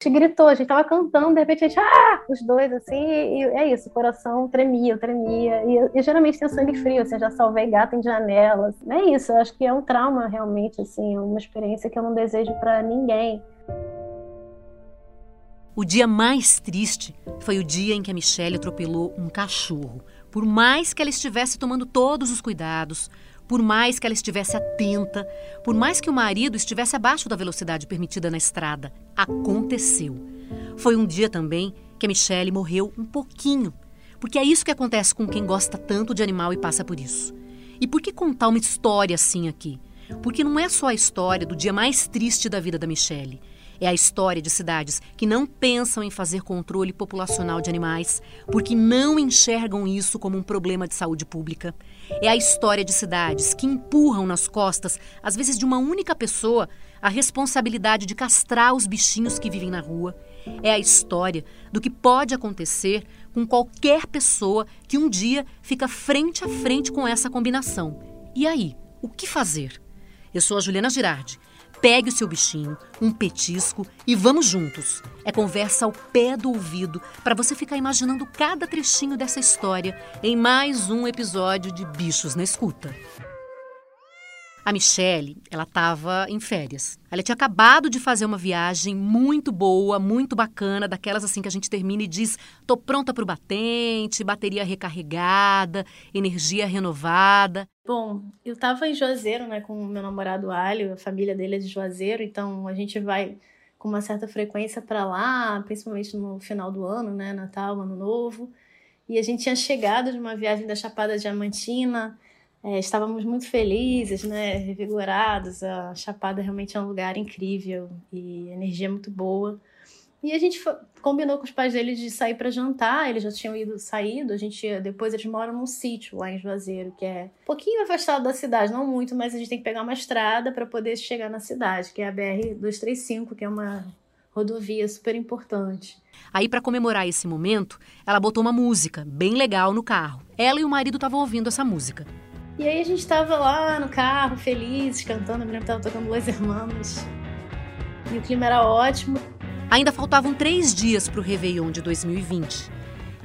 gente gritou, a gente tava cantando, de repente a gente, ah! Os dois, assim, e, é isso, o coração tremia, tremia. E, e geralmente tem sangue frio, assim, já salvei gato em janelas. É isso, eu acho que é um trauma realmente, assim, é uma experiência que eu não desejo para ninguém. O dia mais triste foi o dia em que a Michelle atropelou um cachorro. Por mais que ela estivesse tomando todos os cuidados, por mais que ela estivesse atenta, por mais que o marido estivesse abaixo da velocidade permitida na estrada, aconteceu. Foi um dia também que a Michelle morreu um pouquinho, porque é isso que acontece com quem gosta tanto de animal e passa por isso. E por que contar uma história assim aqui? Porque não é só a história do dia mais triste da vida da Michelle. É a história de cidades que não pensam em fazer controle populacional de animais porque não enxergam isso como um problema de saúde pública. É a história de cidades que empurram nas costas, às vezes de uma única pessoa, a responsabilidade de castrar os bichinhos que vivem na rua. É a história do que pode acontecer com qualquer pessoa que um dia fica frente a frente com essa combinação. E aí, o que fazer? Eu sou a Juliana Girardi Pegue o seu bichinho, um petisco e vamos juntos. É conversa ao pé do ouvido para você ficar imaginando cada trechinho dessa história em mais um episódio de Bichos na Escuta. A Michelle, ela estava em férias. Ela tinha acabado de fazer uma viagem muito boa, muito bacana, daquelas assim que a gente termina e diz: "Tô pronta para o batente, bateria recarregada, energia renovada". Bom, eu estava em Juazeiro, né, com meu namorado Alho, a família dele é de Juazeiro, então a gente vai com uma certa frequência para lá, principalmente no final do ano, né, Natal, Ano Novo. E a gente tinha chegado de uma viagem da Chapada Diamantina, é, estávamos muito felizes, né, revigorados. A Chapada realmente é um lugar incrível e energia muito boa. E a gente foi, combinou com os pais dele de sair para jantar. Eles já tinham ido saído. A gente depois eles moram num sítio lá em Juazeiro, que é um pouquinho afastado da cidade, não muito, mas a gente tem que pegar uma estrada para poder chegar na cidade, que é a BR 235, que é uma rodovia super importante. Aí, para comemorar esse momento, ela botou uma música bem legal no carro. Ela e o marido estavam ouvindo essa música. E aí a gente tava lá no carro, felizes, cantando, eu me lembro que tava tocando Los Hermanos. E o clima era ótimo. Ainda faltavam três dias para o Réveillon de 2020.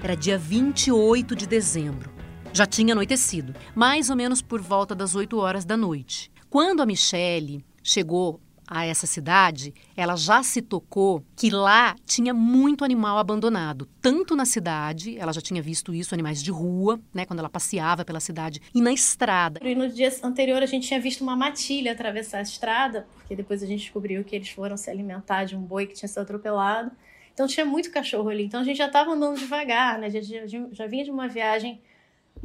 Era dia 28 de dezembro. Já tinha anoitecido, mais ou menos por volta das 8 horas da noite. Quando a Michelle chegou a essa cidade, ela já se tocou que lá tinha muito animal abandonado, tanto na cidade, ela já tinha visto isso, animais de rua, né, quando ela passeava pela cidade, e na estrada. E no dia anterior a gente tinha visto uma matilha atravessar a estrada, porque depois a gente descobriu que eles foram se alimentar de um boi que tinha sido atropelado. Então tinha muito cachorro ali. Então a gente já estava andando devagar, né? Já, já, já vinha de uma viagem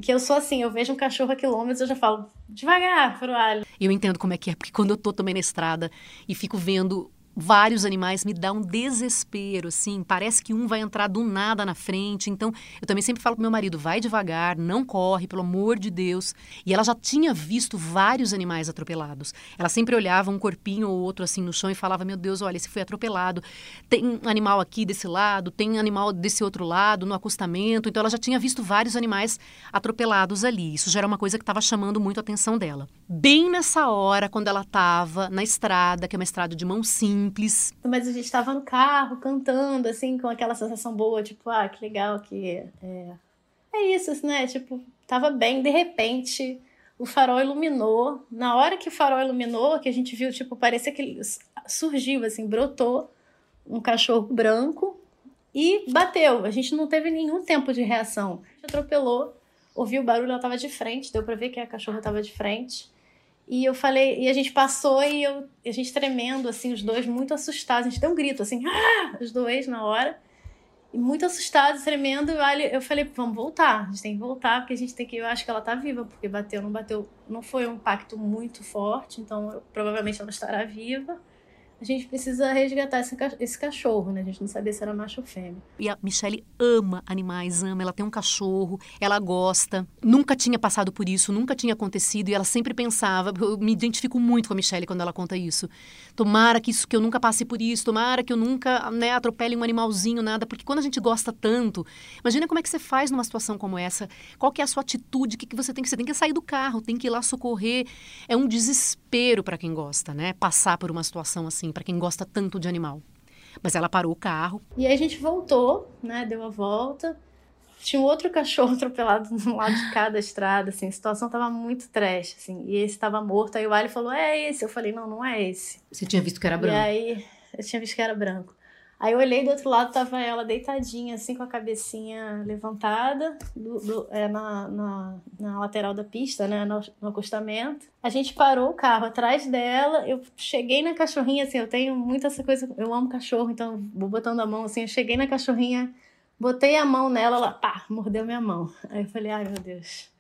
que eu sou assim, eu vejo um cachorro a quilômetros, eu já falo, devagar, pro alho. Eu entendo como é que é, porque quando eu tô também na estrada e fico vendo vários animais me dá um desespero, assim, parece que um vai entrar do nada na frente. Então, eu também sempre falo pro meu marido, vai devagar, não corre, pelo amor de Deus. E ela já tinha visto vários animais atropelados. Ela sempre olhava um corpinho ou outro assim no chão e falava: "Meu Deus, olha, esse foi atropelado. Tem animal aqui desse lado, tem animal desse outro lado, no acostamento". Então, ela já tinha visto vários animais atropelados ali. Isso já era uma coisa que estava chamando muito a atenção dela. Bem nessa hora, quando ela estava na estrada, que é uma estrada de mão simples. Mas a gente estava no carro cantando, assim, com aquela sensação boa, tipo, ah, que legal que. É, é isso, né? Tipo, tava bem, de repente o farol iluminou. Na hora que o farol iluminou, que a gente viu, tipo, parecia que surgiu, assim, brotou um cachorro branco e bateu. A gente não teve nenhum tempo de reação. A gente atropelou, ouviu o barulho, ela tava de frente, deu pra ver que a cachorra tava de frente. E eu falei, e a gente passou e eu, a gente tremendo, assim, os dois muito assustados. A gente deu um grito, assim, ah! os dois na hora. E muito assustados, tremendo. Eu falei, vamos voltar, a gente tem que voltar, porque a gente tem que. Eu acho que ela tá viva, porque bateu, não bateu. Não foi um impacto muito forte, então eu, provavelmente ela estará viva a gente precisa resgatar esse, esse cachorro, né? A gente não sabia se era macho ou fêmea. E a Michelle ama animais, ama. Ela tem um cachorro, ela gosta. Nunca tinha passado por isso, nunca tinha acontecido. E ela sempre pensava, eu me identifico muito com a Michelle quando ela conta isso. Tomara que, isso, que eu nunca passe por isso, tomara que eu nunca né, atropele um animalzinho, nada. Porque quando a gente gosta tanto, imagina como é que você faz numa situação como essa. Qual que é a sua atitude? O que, que você tem que... Você tem que sair do carro, tem que ir lá socorrer. É um desespero para quem gosta, né? Passar por uma situação assim assim, para quem gosta tanto de animal. Mas ela parou o carro. E aí a gente voltou, né? Deu a volta. Tinha um outro cachorro atropelado no lado de cada estrada, assim. A situação tava muito trash, assim. E esse tava morto. Aí o Ali falou, é esse. Eu falei, não, não é esse. Você tinha visto que era branco? E aí, eu tinha visto que era branco. Aí eu olhei do outro lado, tava ela deitadinha, assim, com a cabecinha levantada, do, do, é, na, na, na, lateral da pista, né, no, no, acostamento. A gente parou o carro atrás dela, eu cheguei na cachorrinha, assim, eu tenho muita essa coisa, eu amo cachorro, então vou botando a mão, assim, eu cheguei na cachorrinha, botei a mão nela, ela, pá, mordeu minha mão. Aí eu falei, ai meu Deus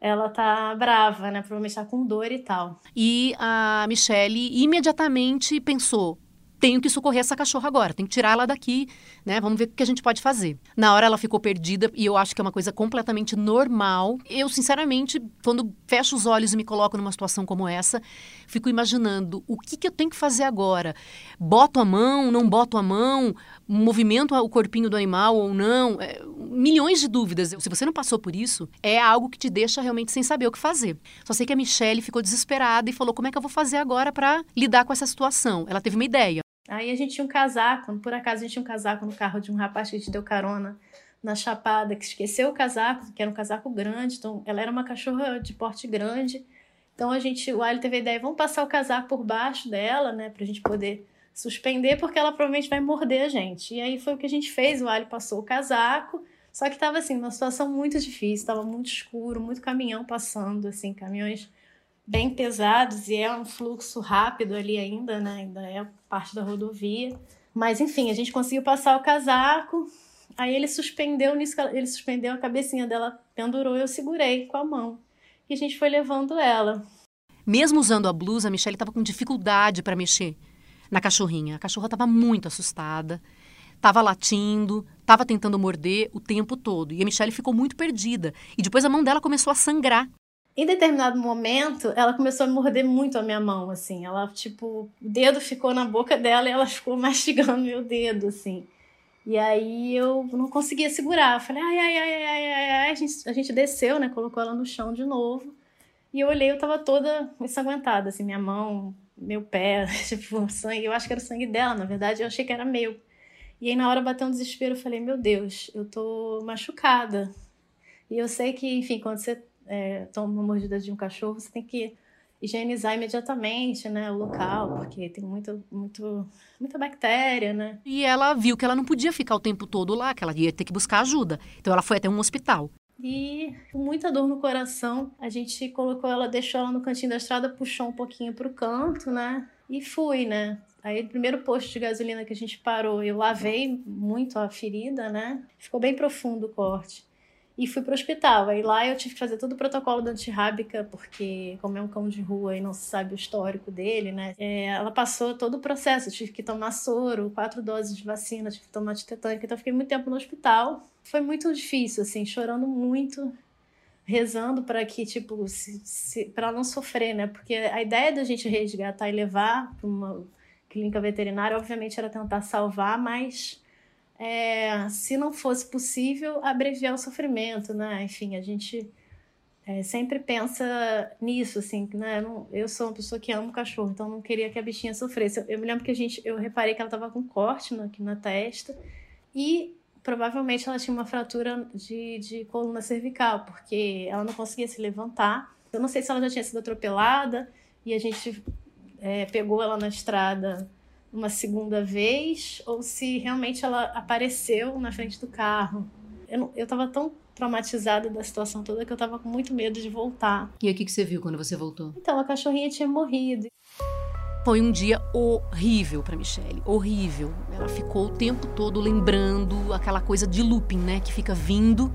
ela tá brava, né? Provavelmente tá com dor e tal. E a Michelle imediatamente pensou: tenho que socorrer essa cachorra agora, tenho que tirar ela daqui, né? Vamos ver o que a gente pode fazer. Na hora ela ficou perdida e eu acho que é uma coisa completamente normal. Eu, sinceramente, quando fecho os olhos e me coloco numa situação como essa, fico imaginando o que, que eu tenho que fazer agora. Boto a mão, não boto a mão, movimento o corpinho do animal ou não. É, milhões de dúvidas. Se você não passou por isso, é algo que te deixa realmente sem saber o que fazer. Só sei que a Michelle ficou desesperada e falou: como é que eu vou fazer agora para lidar com essa situação? Ela teve uma ideia. Aí a gente tinha um casaco, por acaso a gente tinha um casaco no carro de um rapaz que a gente deu carona na Chapada, que esqueceu o casaco, que era um casaco grande, então ela era uma cachorra de porte grande. Então a gente, o Ali teve a ideia, vamos passar o casaco por baixo dela, né, pra gente poder suspender, porque ela provavelmente vai morder a gente. E aí foi o que a gente fez, o Ali passou o casaco, só que tava assim, uma situação muito difícil, tava muito escuro, muito caminhão passando, assim, caminhões bem pesados e é um fluxo rápido ali ainda, né? Ainda é parte da rodovia. Mas enfim, a gente conseguiu passar o casaco. Aí ele suspendeu nisso, ele suspendeu a cabecinha dela, pendurou e eu segurei com a mão. E a gente foi levando ela. Mesmo usando a blusa, a Michelle estava com dificuldade para mexer na cachorrinha. A cachorra estava muito assustada, estava latindo, estava tentando morder o tempo todo. E a Michelle ficou muito perdida. E depois a mão dela começou a sangrar. Em determinado momento, ela começou a morder muito a minha mão, assim. Ela, tipo, o dedo ficou na boca dela e ela ficou mastigando meu dedo, assim. E aí eu não conseguia segurar. Eu falei, ai, ai, ai, ai, ai, ai. A gente, a gente desceu, né? Colocou ela no chão de novo. E eu olhei, eu tava toda ensanguentada, assim, minha mão, meu pé, tipo, sangue. Eu acho que era o sangue dela, na verdade, eu achei que era meu. E aí, na hora, bateu um desespero, eu falei, meu Deus, eu tô machucada. E eu sei que, enfim, quando você é, toma uma mordida de um cachorro, você tem que higienizar imediatamente, né, o local, porque tem muito, muito, muita bactéria, né? E ela viu que ela não podia ficar o tempo todo lá, que ela ia ter que buscar ajuda. Então ela foi até um hospital. E com muita dor no coração, a gente colocou ela, deixou ela no cantinho da estrada, puxou um pouquinho pro canto, né? E fui, né? Aí, o primeiro posto de gasolina que a gente parou, eu lavei muito a ferida, né? Ficou bem profundo o corte e fui pro hospital. Aí lá eu tive que fazer todo o protocolo da antirrábica, porque como é um cão de rua e não se sabe o histórico dele, né? É, ela passou todo o processo, eu tive que tomar soro, quatro doses de vacina, tive que tomar de tetânica, então fiquei muito tempo no hospital. Foi muito difícil, assim, chorando muito, rezando para que, tipo, para não sofrer, né? Porque a ideia da gente resgatar e levar para uma clínica veterinária, obviamente, era tentar salvar, mas é, se não fosse possível, abreviar o sofrimento, né? Enfim, a gente é, sempre pensa nisso, assim, né? Não, eu sou uma pessoa que ama cachorro, então não queria que a bichinha sofresse. Eu, eu me lembro que a gente, eu reparei que ela estava com corte no, aqui na testa e provavelmente ela tinha uma fratura de, de coluna cervical, porque ela não conseguia se levantar. Eu não sei se ela já tinha sido atropelada e a gente é, pegou ela na estrada uma segunda vez ou se realmente ela apareceu na frente do carro. Eu, eu tava tão traumatizada da situação toda que eu tava com muito medo de voltar. E o que, que você viu quando você voltou? Então, a cachorrinha tinha morrido. Foi um dia horrível para Michelle, horrível. Ela ficou o tempo todo lembrando aquela coisa de looping, né, que fica vindo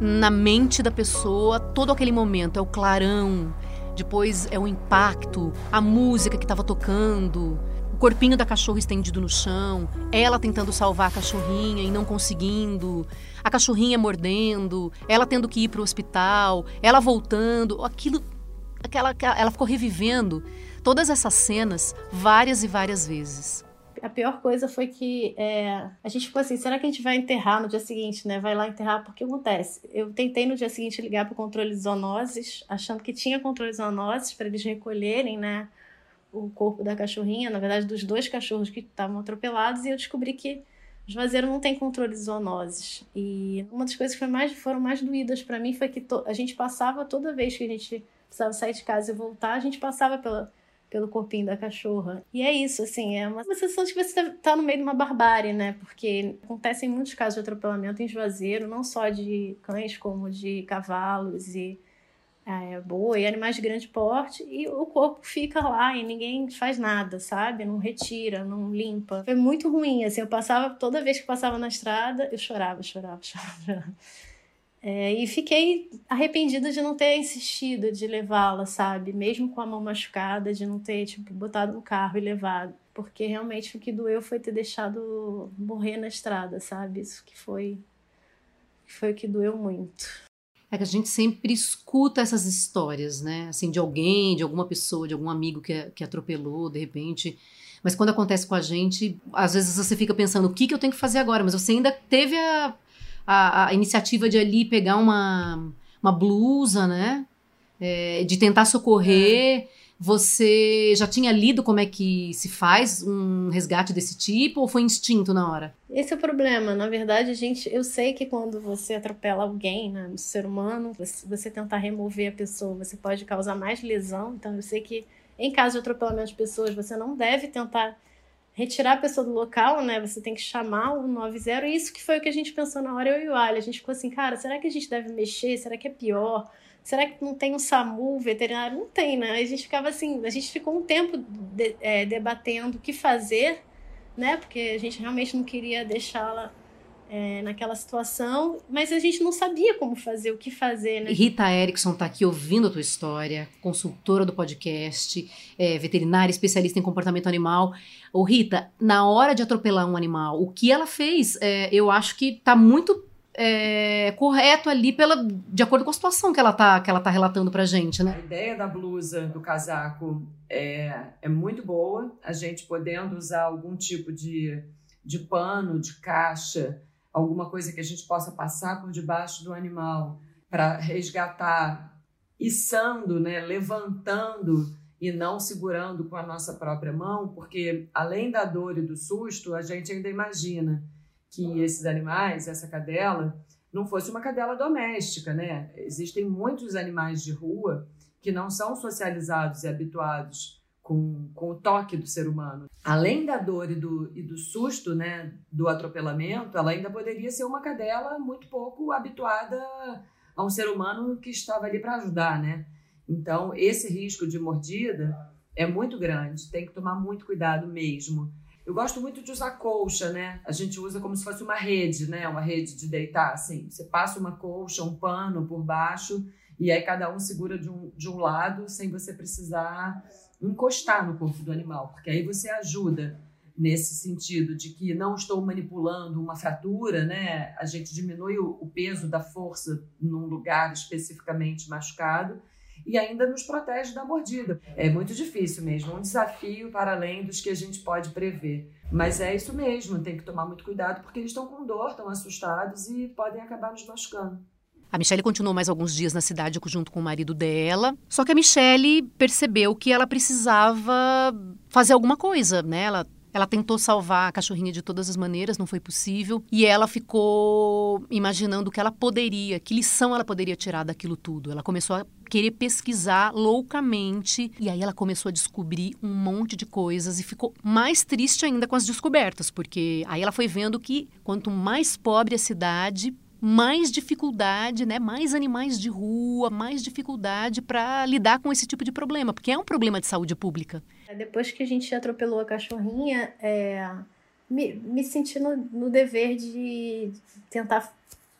na mente da pessoa todo aquele momento, é o clarão, depois é o impacto, a música que estava tocando, corpinho da cachorra estendido no chão, ela tentando salvar a cachorrinha e não conseguindo, a cachorrinha mordendo, ela tendo que ir para o hospital, ela voltando, aquilo, aquela, ela ficou revivendo todas essas cenas várias e várias vezes. A pior coisa foi que é, a gente ficou assim, será que a gente vai enterrar no dia seguinte, né? Vai lá enterrar, porque acontece? Eu tentei no dia seguinte ligar para o controle de zoonoses, achando que tinha controle de zoonoses para eles recolherem, né? O corpo da cachorrinha, na verdade, dos dois cachorros que estavam atropelados, e eu descobri que os vazeiros não têm controle de zoonoses. E uma das coisas que mais, foram mais doídas para mim foi que a gente passava toda vez que a gente precisava sair de casa e voltar, a gente passava pela, pelo corpinho da cachorra. E é isso, assim, é uma sensação de que você tá, tá no meio de uma barbárie, né? Porque acontecem muitos casos de atropelamento em Juazeiro, não só de cães, como de cavalos e é, boi, animais de grande porte, e o corpo fica lá e ninguém faz nada, sabe? Não retira, não limpa. Foi muito ruim, assim, eu passava, toda vez que passava na estrada, eu chorava, chorava, chorava. É, e fiquei arrependida de não ter insistido de levá-la, sabe? Mesmo com a mão machucada, de não ter, tipo, botado no carro e levado. Porque realmente o que doeu foi ter deixado morrer na estrada, sabe? Isso que foi, foi o que doeu muito. É que a gente sempre escuta essas histórias, né? Assim, de alguém, de alguma pessoa, de algum amigo que, que atropelou, de repente. Mas quando acontece com a gente, às vezes você fica pensando, o que, que eu tenho que fazer agora? Mas você ainda teve a a, a iniciativa de ali pegar uma, uma blusa, né? É, de tentar socorrer. É. Você já tinha lido como é que se faz um resgate desse tipo ou foi instinto na hora? Esse é o problema. Na verdade, gente, eu sei que quando você atropela alguém, né, um ser humano, você, você tentar remover a pessoa, você pode causar mais lesão. Então, eu sei que em caso de atropelamento de pessoas, você não deve tentar retirar a pessoa do local, né? Você tem que chamar o 90. E isso que foi o que a gente pensou na hora, eu e o Ali. A gente ficou assim, cara, será que a gente deve mexer? Será que é pior? Será que não tem um SAMU veterinário? Não tem, né? A gente ficava assim, a gente ficou um tempo de, é, debatendo o que fazer, né? Porque a gente realmente não queria deixá-la é, naquela situação, mas a gente não sabia como fazer, o que fazer, né? Rita Erickson está aqui ouvindo a tua história, consultora do podcast, é, veterinária, especialista em comportamento animal. Ô Rita, na hora de atropelar um animal, o que ela fez, é, eu acho que está muito é, correto ali pela, de acordo com a situação que ela está que ela tá relatando pra gente, né? A ideia da blusa, do casaco é, é muito boa, a gente podendo usar algum tipo de, de pano, de caixa, alguma coisa que a gente possa passar por debaixo do animal para resgatar, içando, né, levantando e não segurando com a nossa própria mão, porque além da dor e do susto, a gente ainda imagina que esses animais, essa cadela, não fosse uma cadela doméstica, né? Existem muitos animais de rua que não são socializados e habituados com, com o toque do ser humano. Além da dor e do, e do susto né, do atropelamento, ela ainda poderia ser uma cadela muito pouco habituada a um ser humano que estava ali para ajudar, né? Então, esse risco de mordida é muito grande, tem que tomar muito cuidado mesmo. Eu gosto muito de usar colcha, né? A gente usa como se fosse uma rede, né? Uma rede de deitar, assim. Você passa uma colcha, um pano por baixo, e aí cada um segura de um, de um lado, sem você precisar encostar no corpo do animal, porque aí você ajuda nesse sentido de que não estou manipulando uma fratura, né? A gente diminui o, o peso da força num lugar especificamente machucado e ainda nos protege da mordida. É muito difícil mesmo, um desafio para além dos que a gente pode prever. Mas é isso mesmo, tem que tomar muito cuidado porque eles estão com dor, estão assustados e podem acabar nos machucando. A Michelle continuou mais alguns dias na cidade junto com o marido dela. Só que a Michelle percebeu que ela precisava fazer alguma coisa, né? Ela ela tentou salvar a cachorrinha de todas as maneiras, não foi possível. E ela ficou imaginando o que ela poderia, que lição ela poderia tirar daquilo tudo. Ela começou a querer pesquisar loucamente. E aí ela começou a descobrir um monte de coisas e ficou mais triste ainda com as descobertas, porque aí ela foi vendo que quanto mais pobre a cidade, mais dificuldade, né? Mais animais de rua, mais dificuldade para lidar com esse tipo de problema, porque é um problema de saúde pública. Depois que a gente atropelou a cachorrinha, é, me, me senti no, no dever de tentar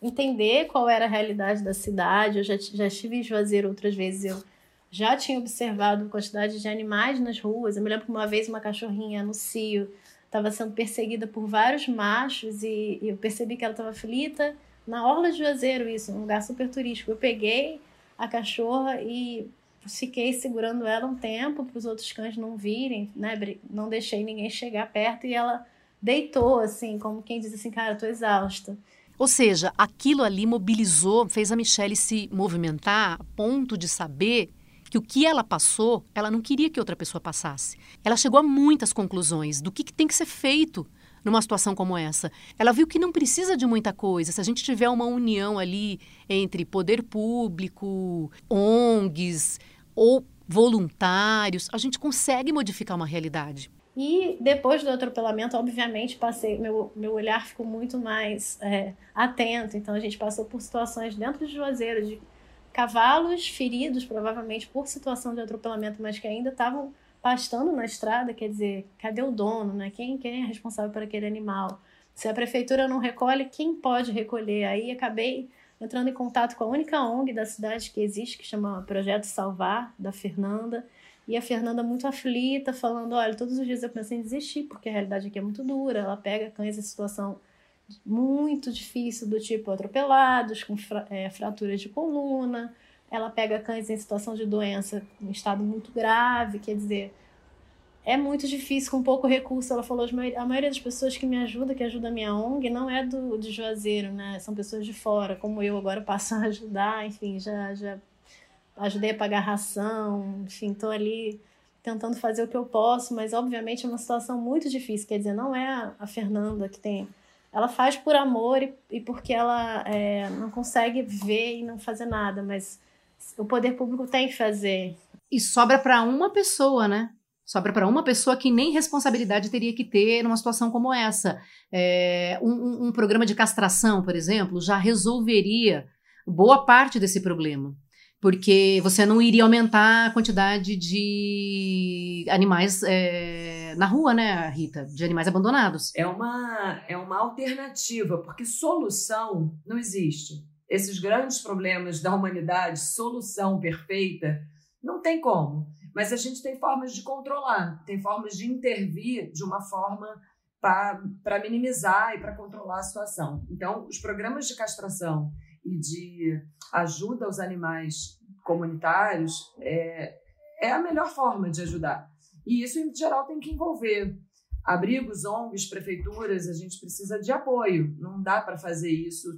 entender qual era a realidade da cidade. Eu já, já estive em Juazeiro outras vezes, eu já tinha observado a quantidade de animais nas ruas. Eu me lembro que uma vez uma cachorrinha no cio estava sendo perseguida por vários machos e, e eu percebi que ela estava aflita na Orla de Juazeiro, isso, um lugar super turístico. Eu peguei a cachorra e fiquei segurando ela um tempo para os outros cães não virem, né? Não deixei ninguém chegar perto e ela deitou, assim, como quem diz assim, cara, eu tô exausta. Ou seja, aquilo ali mobilizou, fez a Michelle se movimentar a ponto de saber que o que ela passou, ela não queria que outra pessoa passasse. Ela chegou a muitas conclusões do que, que tem que ser feito numa situação como essa. Ela viu que não precisa de muita coisa. Se a gente tiver uma união ali entre poder público, ONGs ou voluntários, a gente consegue modificar uma realidade. E depois do atropelamento, obviamente, passei meu, meu olhar ficou muito mais é, atento. Então a gente passou por situações dentro de Juazeiro de cavalos feridos, provavelmente por situação de atropelamento, mas que ainda estavam pastando na estrada, quer dizer, cadê o dono, né? Quem, quem é responsável por aquele animal? Se a prefeitura não recolhe, quem pode recolher? Aí acabei entrando em contato com a única ONG da cidade que existe, que chama Projeto Salvar, da Fernanda. E a Fernanda muito aflita, falando: olha, todos os dias eu pensei em desistir, porque a realidade aqui é muito dura. Ela pega cães em situação muito difícil, do tipo atropelados, com fra é, fraturas de coluna, ela pega cães em situação de doença em estado muito grave, quer dizer, é muito difícil, com pouco recurso. Ela falou, a maioria das pessoas que me ajuda, que ajuda a minha ONG, não é do de Juazeiro, né? São pessoas de fora, como eu agora passo a ajudar, enfim, já, já ajudei a pagar ração, enfim, estou ali tentando fazer o que eu posso, mas obviamente é uma situação muito difícil, quer dizer, não é a Fernanda que tem ela faz por amor e, e porque ela é, não consegue ver e não fazer nada, mas o poder público tem que fazer. E sobra para uma pessoa, né? Sobra para uma pessoa que nem responsabilidade teria que ter numa situação como essa. É, um, um programa de castração, por exemplo, já resolveria boa parte desse problema porque você não iria aumentar a quantidade de animais é, na rua, né, Rita? De animais abandonados. É uma, é uma alternativa, porque solução não existe esses grandes problemas da humanidade, solução perfeita, não tem como. Mas a gente tem formas de controlar, tem formas de intervir de uma forma para minimizar e para controlar a situação. Então, os programas de castração e de ajuda aos animais comunitários é, é a melhor forma de ajudar. E isso, em geral, tem que envolver abrigos, ONGs, prefeituras, a gente precisa de apoio. Não dá para fazer isso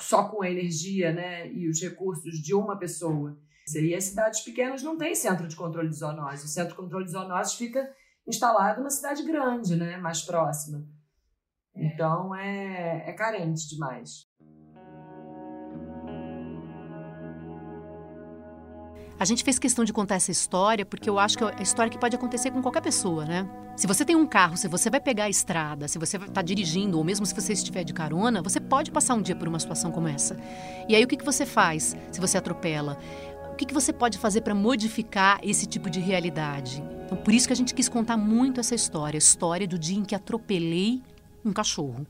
só com a energia né, e os recursos de uma pessoa. E as cidades pequenas não têm centro de controle de zoonose. O centro de controle de zoonose fica instalado numa cidade grande, né, mais próxima. Então é, é carente demais. A gente fez questão de contar essa história porque eu acho que é a história que pode acontecer com qualquer pessoa, né? Se você tem um carro, se você vai pegar a estrada, se você está dirigindo, ou mesmo se você estiver de carona, você pode passar um dia por uma situação como essa. E aí o que, que você faz se você atropela? O que, que você pode fazer para modificar esse tipo de realidade? Então, por isso que a gente quis contar muito essa história, a história do dia em que atropelei um cachorro.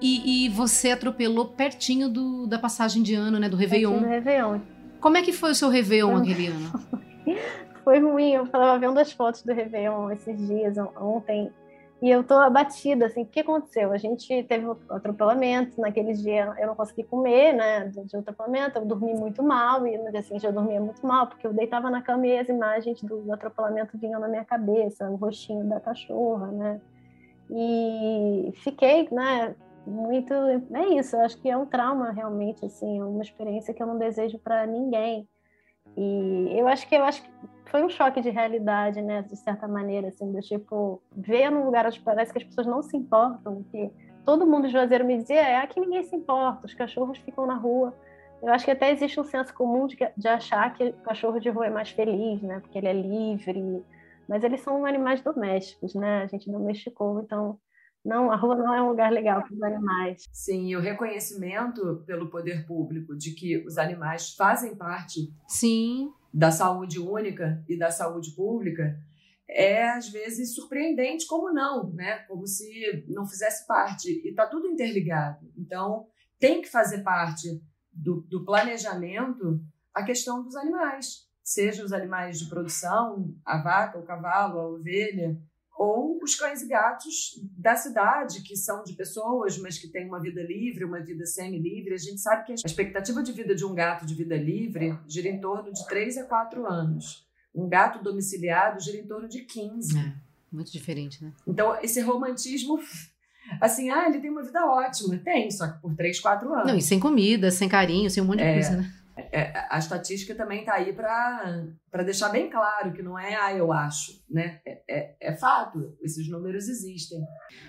E, e você atropelou pertinho do, da passagem de ano, né? Do Réveillon. Pertinho do Réveillon. Como é que foi o seu Réveillon ano? foi ruim, eu estava vendo as fotos do Réveillon esses dias, ontem, e eu tô abatida, assim, o que aconteceu? A gente teve um atropelamento, naquele dia eu não consegui comer, né, de atropelamento, eu dormi muito mal, e no dia seguinte eu dormia muito mal, porque eu deitava na cama e as imagens do atropelamento vinham na minha cabeça, o rostinho da cachorra, né, e fiquei, né, muito. É isso, eu acho que é um trauma realmente, assim, é uma experiência que eu não desejo para ninguém. E eu acho que eu acho que foi um choque de realidade, né, de certa maneira, assim, do tipo, ver num lugar onde parece que as pessoas não se importam, que todo mundo Juazeiro me dizia, é aqui ninguém se importa, os cachorros ficam na rua. Eu acho que até existe um senso comum de, de achar que o cachorro de rua é mais feliz, né, porque ele é livre, mas eles são animais domésticos, né, a gente domesticou, então não, a rua não é um lugar legal para os animais. Sim, e o reconhecimento pelo poder público de que os animais fazem parte Sim. da saúde única e da saúde pública é às vezes surpreendente como não, né? Como se não fizesse parte e está tudo interligado. Então tem que fazer parte do, do planejamento a questão dos animais, seja os animais de produção, a vaca, o cavalo, a ovelha, ou os cães e gatos da cidade, que são de pessoas, mas que têm uma vida livre, uma vida semi-livre. A gente sabe que a expectativa de vida de um gato de vida livre gira em torno de 3 a 4 anos. Um gato domiciliado gira em torno de 15. É, muito diferente, né? Então, esse romantismo assim, ah, ele tem uma vida ótima. Tem, só que por 3, 4 anos. Não, e sem comida, sem carinho, sem um monte de é, coisa, né? É, a estatística também está aí para deixar bem claro que não é, ah, eu acho, né? É, é, é, fato, esses números existem.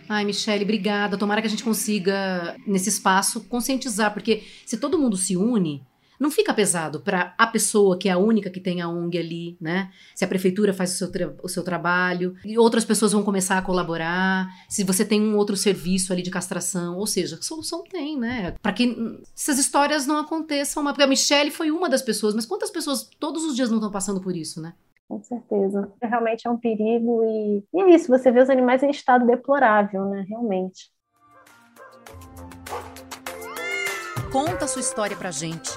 Ai, Michele, obrigada. Tomara que a gente consiga, nesse espaço, conscientizar, porque se todo mundo se une, não fica pesado para a pessoa que é a única que tem a ONG ali, né? Se a prefeitura faz o seu, o seu trabalho, e outras pessoas vão começar a colaborar, se você tem um outro serviço ali de castração, ou seja, solução tem, né? Para que essas histórias não aconteçam. Porque a Michelle foi uma das pessoas, mas quantas pessoas todos os dias não estão passando por isso, né? Com certeza. Realmente é um perigo e, e é isso, você vê os animais em estado deplorável, né? Realmente. Conta sua história pra gente.